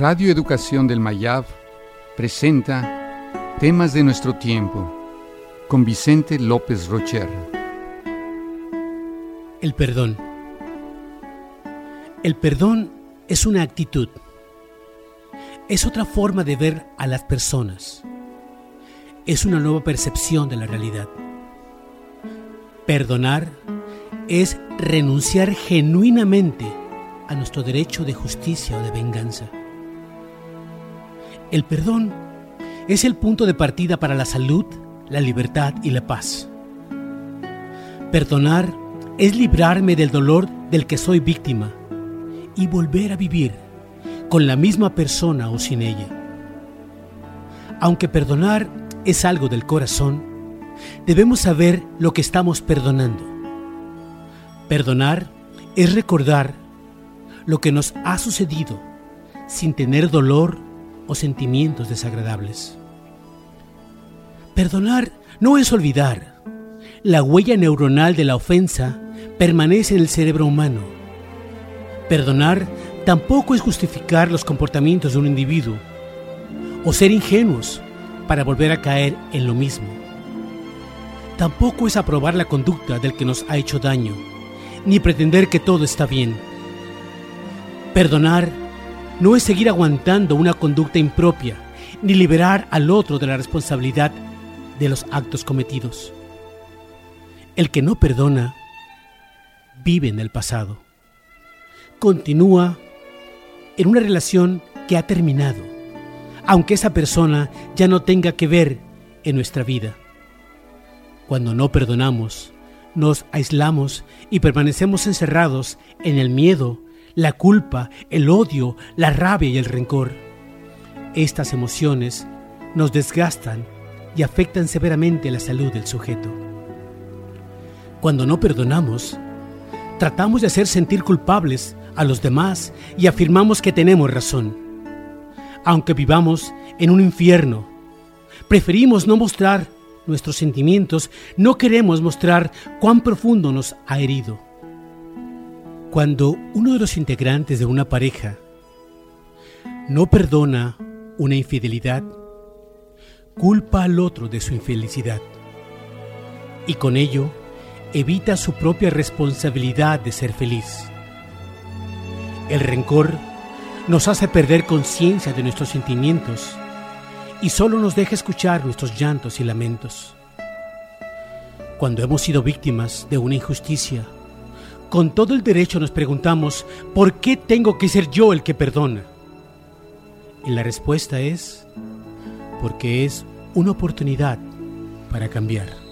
Radio Educación del Mayab presenta Temas de nuestro tiempo con Vicente López Rocher. El perdón. El perdón es una actitud. Es otra forma de ver a las personas. Es una nueva percepción de la realidad. Perdonar es renunciar genuinamente a nuestro derecho de justicia o de venganza. El perdón es el punto de partida para la salud, la libertad y la paz. Perdonar es librarme del dolor del que soy víctima y volver a vivir con la misma persona o sin ella. Aunque perdonar es algo del corazón, debemos saber lo que estamos perdonando. Perdonar es recordar lo que nos ha sucedido sin tener dolor sentimientos desagradables. Perdonar no es olvidar. La huella neuronal de la ofensa permanece en el cerebro humano. Perdonar tampoco es justificar los comportamientos de un individuo o ser ingenuos para volver a caer en lo mismo. Tampoco es aprobar la conducta del que nos ha hecho daño, ni pretender que todo está bien. Perdonar no es seguir aguantando una conducta impropia, ni liberar al otro de la responsabilidad de los actos cometidos. El que no perdona vive en el pasado. Continúa en una relación que ha terminado, aunque esa persona ya no tenga que ver en nuestra vida. Cuando no perdonamos, nos aislamos y permanecemos encerrados en el miedo, la culpa, el odio, la rabia y el rencor. Estas emociones nos desgastan y afectan severamente la salud del sujeto. Cuando no perdonamos, tratamos de hacer sentir culpables a los demás y afirmamos que tenemos razón. Aunque vivamos en un infierno, preferimos no mostrar nuestros sentimientos, no queremos mostrar cuán profundo nos ha herido. Cuando uno de los integrantes de una pareja no perdona una infidelidad, culpa al otro de su infelicidad y con ello evita su propia responsabilidad de ser feliz. El rencor nos hace perder conciencia de nuestros sentimientos y solo nos deja escuchar nuestros llantos y lamentos. Cuando hemos sido víctimas de una injusticia, con todo el derecho nos preguntamos, ¿por qué tengo que ser yo el que perdona? Y la respuesta es, porque es una oportunidad para cambiar.